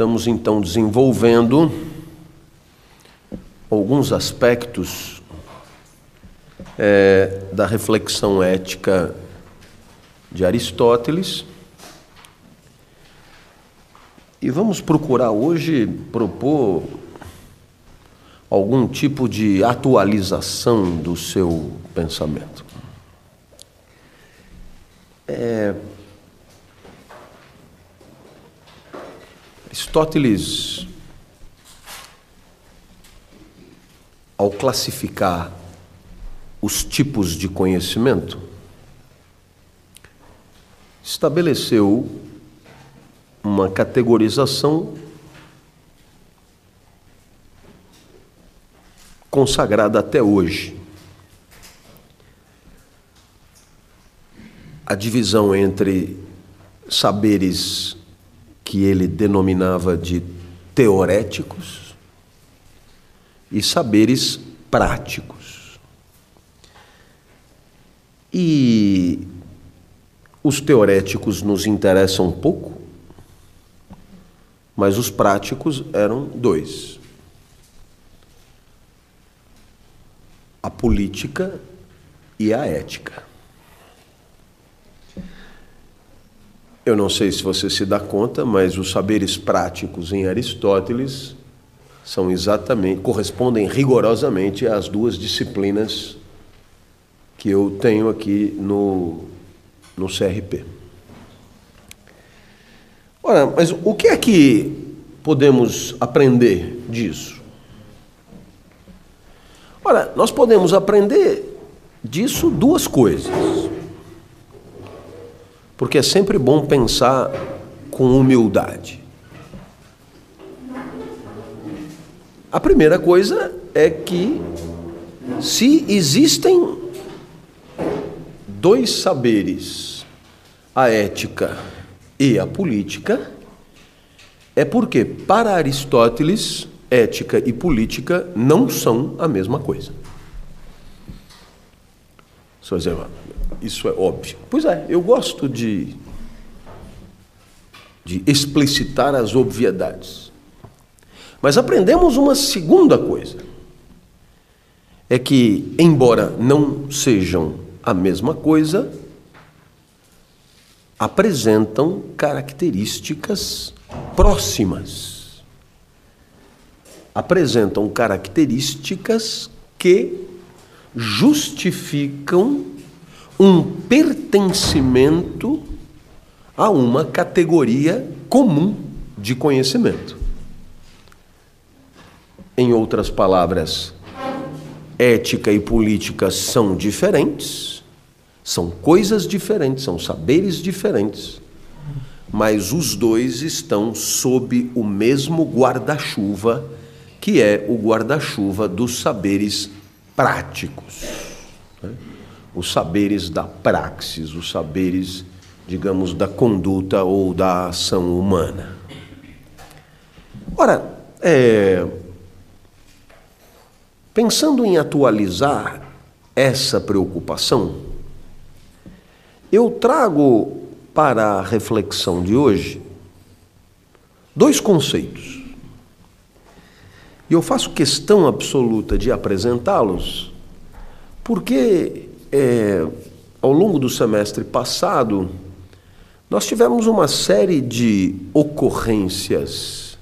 Estamos então desenvolvendo alguns aspectos é, da reflexão ética de Aristóteles. E vamos procurar hoje propor algum tipo de atualização do seu pensamento. É, Aristóteles, ao classificar os tipos de conhecimento, estabeleceu uma categorização consagrada até hoje. A divisão entre saberes que ele denominava de teoréticos e saberes práticos. E os teoréticos nos interessam um pouco, mas os práticos eram dois: a política e a ética. Eu não sei se você se dá conta, mas os saberes práticos em Aristóteles são exatamente, correspondem rigorosamente às duas disciplinas que eu tenho aqui no, no CRP. Ora, mas o que é que podemos aprender disso? Ora, nós podemos aprender disso duas coisas porque é sempre bom pensar com humildade. A primeira coisa é que, se existem dois saberes, a ética e a política, é porque, para Aristóteles, ética e política não são a mesma coisa. Só dizer, isso é óbvio. Pois é, eu gosto de, de explicitar as obviedades. Mas aprendemos uma segunda coisa. É que, embora não sejam a mesma coisa, apresentam características próximas. Apresentam características que justificam um pertencimento a uma categoria comum de conhecimento. Em outras palavras, ética e política são diferentes, são coisas diferentes, são saberes diferentes, mas os dois estão sob o mesmo guarda-chuva, que é o guarda-chuva dos saberes práticos. Né? Os saberes da praxis, os saberes, digamos, da conduta ou da ação humana. Ora, é, pensando em atualizar essa preocupação, eu trago para a reflexão de hoje dois conceitos. E eu faço questão absoluta de apresentá-los, porque é, ao longo do semestre passado, nós tivemos uma série de ocorrências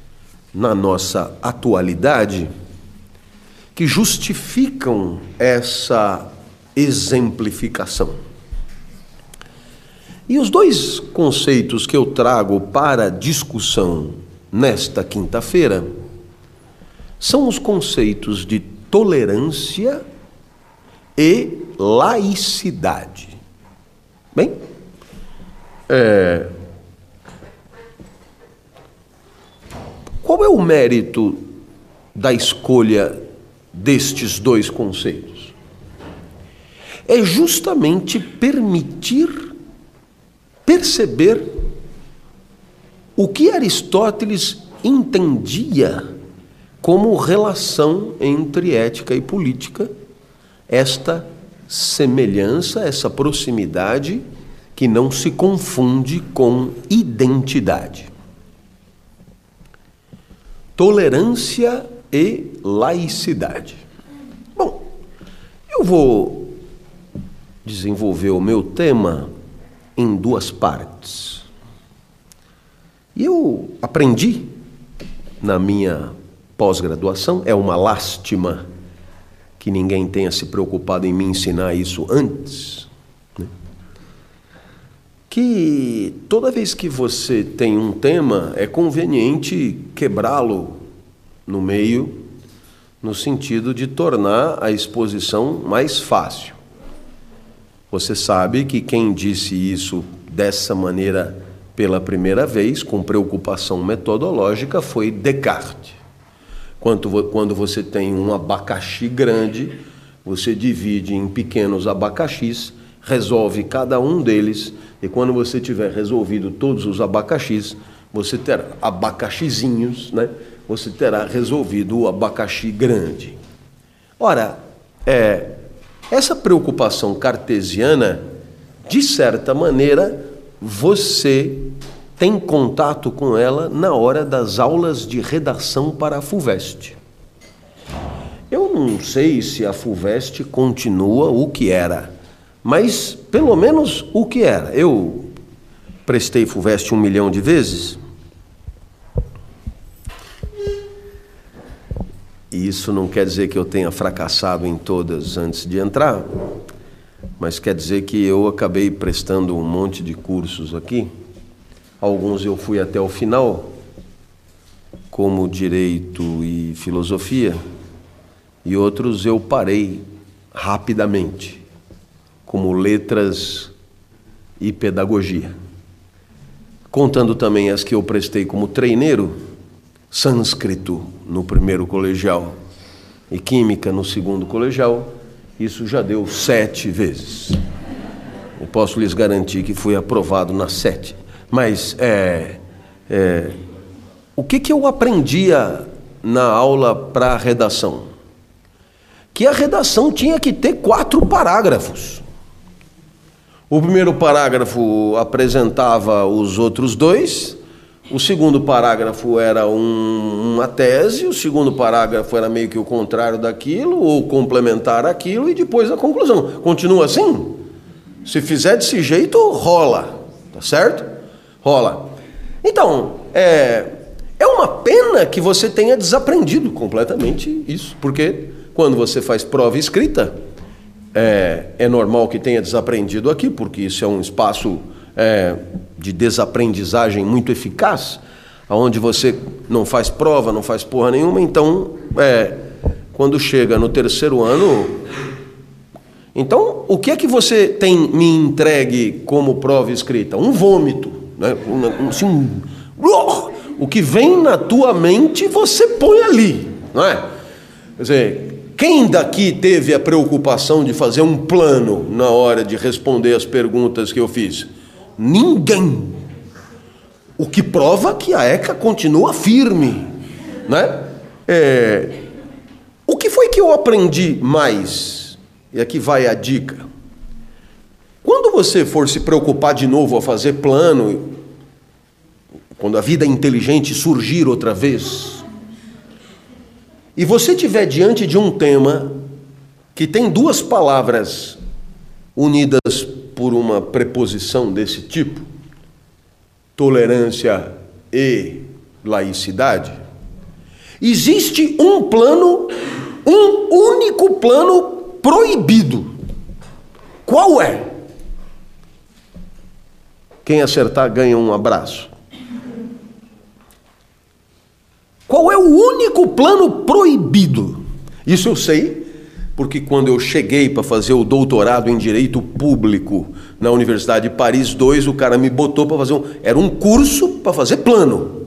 na nossa atualidade que justificam essa exemplificação. E os dois conceitos que eu trago para discussão nesta quinta-feira são os conceitos de tolerância e laicidade. Bem, é, qual é o mérito da escolha destes dois conceitos? É justamente permitir perceber o que Aristóteles entendia como relação entre ética e política esta semelhança, essa proximidade que não se confunde com identidade. tolerância e laicidade. Bom, eu vou desenvolver o meu tema em duas partes. E eu aprendi na minha pós-graduação, é uma lástima que ninguém tenha se preocupado em me ensinar isso antes. Né? Que toda vez que você tem um tema, é conveniente quebrá-lo no meio, no sentido de tornar a exposição mais fácil. Você sabe que quem disse isso dessa maneira pela primeira vez, com preocupação metodológica, foi Descartes. Quando, quando você tem um abacaxi grande, você divide em pequenos abacaxis, resolve cada um deles, e quando você tiver resolvido todos os abacaxis, você terá abacaxizinhos, né? Você terá resolvido o abacaxi grande. Ora, é, essa preocupação cartesiana, de certa maneira, você tem contato com ela na hora das aulas de redação para a FUVEST. Eu não sei se a FUVEST continua o que era, mas pelo menos o que era. Eu prestei FUVEST um milhão de vezes. E isso não quer dizer que eu tenha fracassado em todas antes de entrar, mas quer dizer que eu acabei prestando um monte de cursos aqui Alguns eu fui até o final, como direito e filosofia, e outros eu parei rapidamente, como letras e pedagogia. Contando também as que eu prestei como treineiro, sânscrito no primeiro colegial e química no segundo colegial, isso já deu sete vezes. Eu posso lhes garantir que fui aprovado nas sete. Mas é, é, o que, que eu aprendia na aula para redação? Que a redação tinha que ter quatro parágrafos. O primeiro parágrafo apresentava os outros dois, o segundo parágrafo era um, uma tese, o segundo parágrafo era meio que o contrário daquilo, ou complementar aquilo, e depois a conclusão. Continua assim? Se fizer desse jeito, rola, tá certo? Rola. Então, é, é uma pena que você tenha desaprendido completamente isso, porque quando você faz prova escrita, é, é normal que tenha desaprendido aqui, porque isso é um espaço é, de desaprendizagem muito eficaz, onde você não faz prova, não faz porra nenhuma, então, é, quando chega no terceiro ano. Então, o que é que você tem me entregue como prova escrita? Um vômito. Né? Assim, o que vem na tua mente você põe ali, não é? Quer dizer, quem daqui teve a preocupação de fazer um plano na hora de responder as perguntas que eu fiz? Ninguém. O que prova que a ECA continua firme, né? É, o que foi que eu aprendi mais? E aqui vai a dica. Você for se preocupar de novo a fazer plano, quando a vida inteligente surgir outra vez, e você estiver diante de um tema que tem duas palavras unidas por uma preposição desse tipo, tolerância e laicidade, existe um plano, um único plano proibido. Qual é? Quem acertar ganha um abraço. Qual é o único plano proibido? Isso eu sei, porque quando eu cheguei para fazer o doutorado em Direito Público na Universidade de Paris II, o cara me botou para fazer um. Era um curso para fazer plano.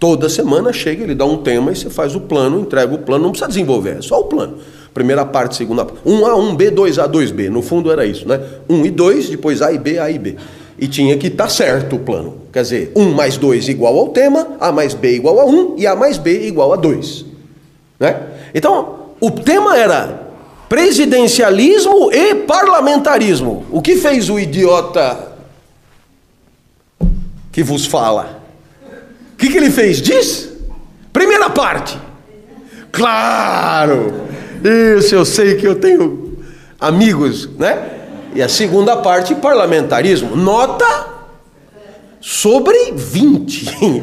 Toda semana chega, ele dá um tema e você faz o plano, entrega o plano, não precisa desenvolver, é só o plano. Primeira parte, segunda parte. 1A, 1B, 2A, 2B. No fundo era isso, né? 1 e 2, depois A e B, A e B e tinha que estar tá certo o plano. Quer dizer, 1 mais 2 igual ao tema, A mais B igual a 1 e A mais B igual a 2. Né? Então, o tema era presidencialismo e parlamentarismo. O que fez o idiota que vos fala? O que, que ele fez? Diz. Primeira parte. Claro! Isso, eu sei que eu tenho amigos, né? E a segunda parte, parlamentarismo. Nota sobre 20.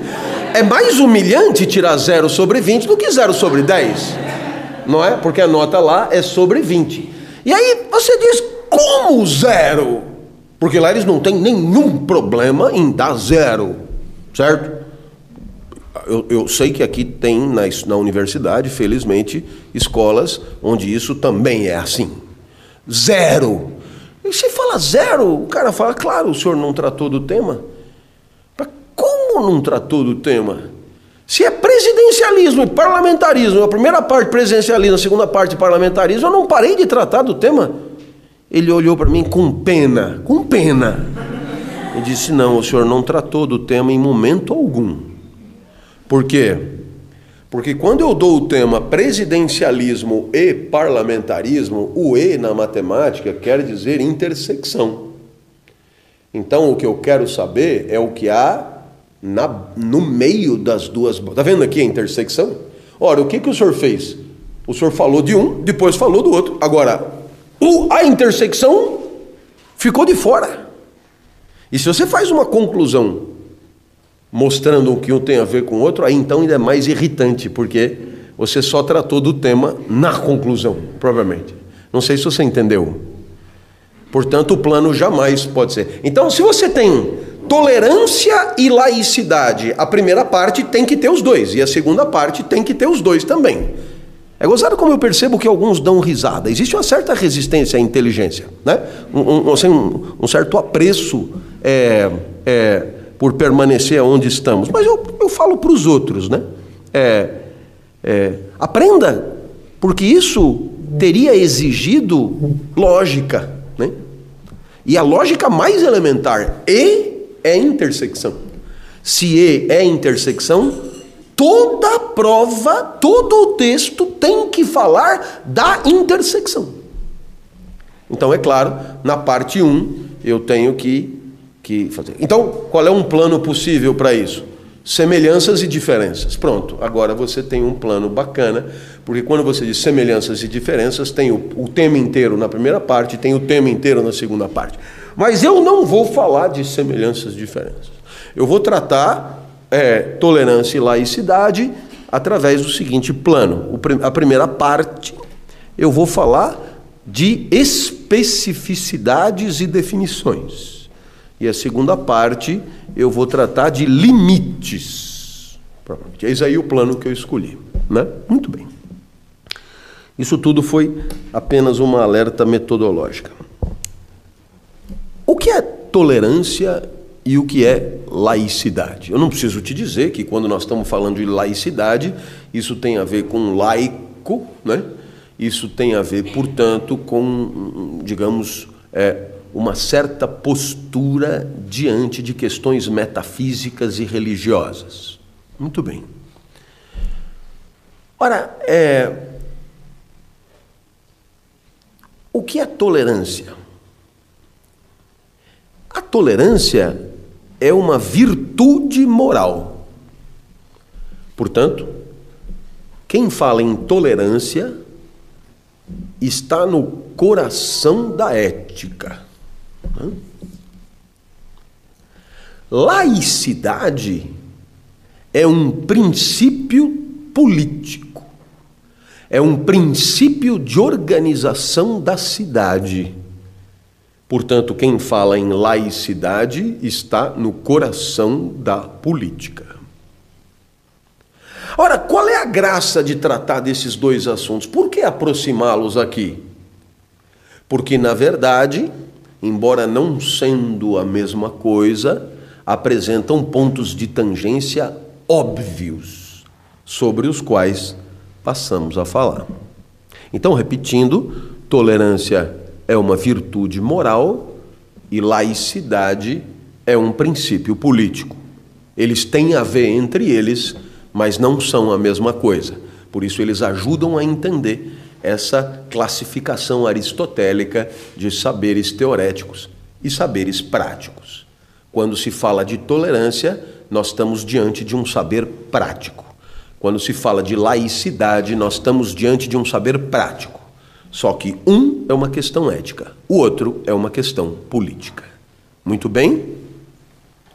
É mais humilhante tirar zero sobre 20 do que zero sobre 10. Não é? Porque a nota lá é sobre 20. E aí você diz, como zero? Porque lá eles não têm nenhum problema em dar zero, certo? Eu, eu sei que aqui tem na, na universidade, felizmente, escolas onde isso também é assim. Zero. E se fala zero, o cara fala, claro, o senhor não tratou do tema. Mas como não tratou do tema? Se é presidencialismo e parlamentarismo, a primeira parte presidencialismo, a segunda parte parlamentarismo, eu não parei de tratar do tema. Ele olhou para mim com pena, com pena. E disse: Não, o senhor não tratou do tema em momento algum. Por quê? Porque quando eu dou o tema presidencialismo e parlamentarismo, o E na matemática quer dizer intersecção. Então o que eu quero saber é o que há na, no meio das duas. Está vendo aqui a intersecção? Ora, o que, que o senhor fez? O senhor falou de um, depois falou do outro. Agora, o, a intersecção ficou de fora. E se você faz uma conclusão mostrando que um tem a ver com o outro, aí então ainda é mais irritante, porque você só tratou do tema na conclusão, provavelmente. Não sei se você entendeu. Portanto, o plano jamais pode ser. Então, se você tem tolerância e laicidade, a primeira parte tem que ter os dois, e a segunda parte tem que ter os dois também. É gozado como eu percebo que alguns dão risada. Existe uma certa resistência à inteligência, né? um, um, assim, um, um certo apreço é, é, por permanecer onde estamos. Mas eu, eu falo para os outros, né? É, é, aprenda, porque isso teria exigido lógica. Né? E a lógica mais elementar, E é intersecção. Se E é intersecção, toda prova, todo o texto tem que falar da intersecção. Então, é claro, na parte 1 eu tenho que, que fazer. Então, qual é um plano possível para isso? Semelhanças e diferenças. Pronto, agora você tem um plano bacana, porque quando você diz semelhanças e diferenças, tem o, o tema inteiro na primeira parte, tem o tema inteiro na segunda parte. Mas eu não vou falar de semelhanças e diferenças. Eu vou tratar é, tolerância e laicidade através do seguinte plano. A primeira parte, eu vou falar de especificidades e definições. E a segunda parte, eu vou tratar de limites. Eis aí o plano que eu escolhi. Né? Muito bem. Isso tudo foi apenas uma alerta metodológica. O que é tolerância e o que é laicidade. Eu não preciso te dizer que quando nós estamos falando de laicidade, isso tem a ver com laico, né? Isso tem a ver, portanto, com, digamos, é, uma certa postura diante de questões metafísicas e religiosas. Muito bem. Ora, é, o que é tolerância? A tolerância é uma virtude moral. Portanto, quem fala em tolerância está no coração da ética. Laicidade é um princípio político, é um princípio de organização da cidade Portanto, quem fala em laicidade está no coração da política. Ora, qual é a graça de tratar desses dois assuntos? Por que aproximá-los aqui? Porque, na verdade, embora não sendo a mesma coisa, apresentam pontos de tangência óbvios sobre os quais passamos a falar. Então, repetindo, tolerância é uma virtude moral e laicidade é um princípio político. Eles têm a ver entre eles, mas não são a mesma coisa. Por isso, eles ajudam a entender essa classificação aristotélica de saberes teoréticos e saberes práticos. Quando se fala de tolerância, nós estamos diante de um saber prático. Quando se fala de laicidade, nós estamos diante de um saber prático. Só que um é uma questão ética, o outro é uma questão política. Muito bem?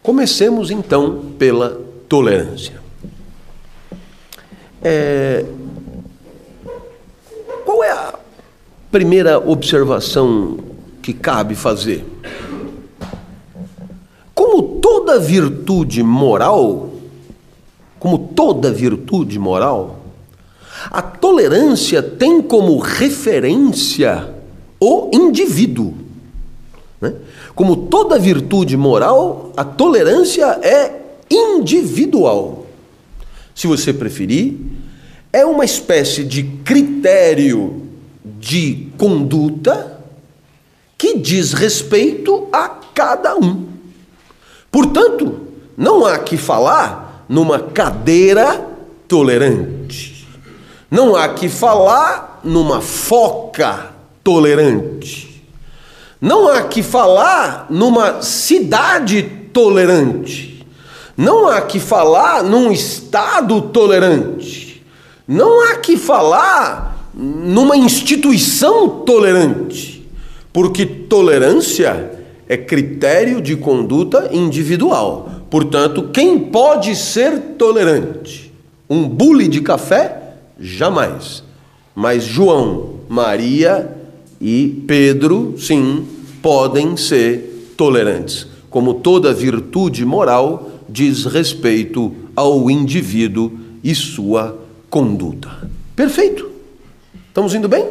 Comecemos então pela tolerância. É... primeira observação que cabe fazer? Como toda virtude moral, como toda virtude moral, a tolerância tem como referência o indivíduo. Né? Como toda virtude moral, a tolerância é individual. Se você preferir, é uma espécie de critério de conduta que diz respeito a cada um. Portanto, não há que falar numa cadeira tolerante. Não há que falar numa foca tolerante. Não há que falar numa cidade tolerante. Não há que falar num estado tolerante. Não há que falar numa instituição tolerante. Porque tolerância é critério de conduta individual. Portanto, quem pode ser tolerante? Um bule de café? Jamais. Mas João, Maria e Pedro, sim, podem ser tolerantes. Como toda virtude moral diz respeito ao indivíduo e sua conduta. Perfeito. Estamos indo bem?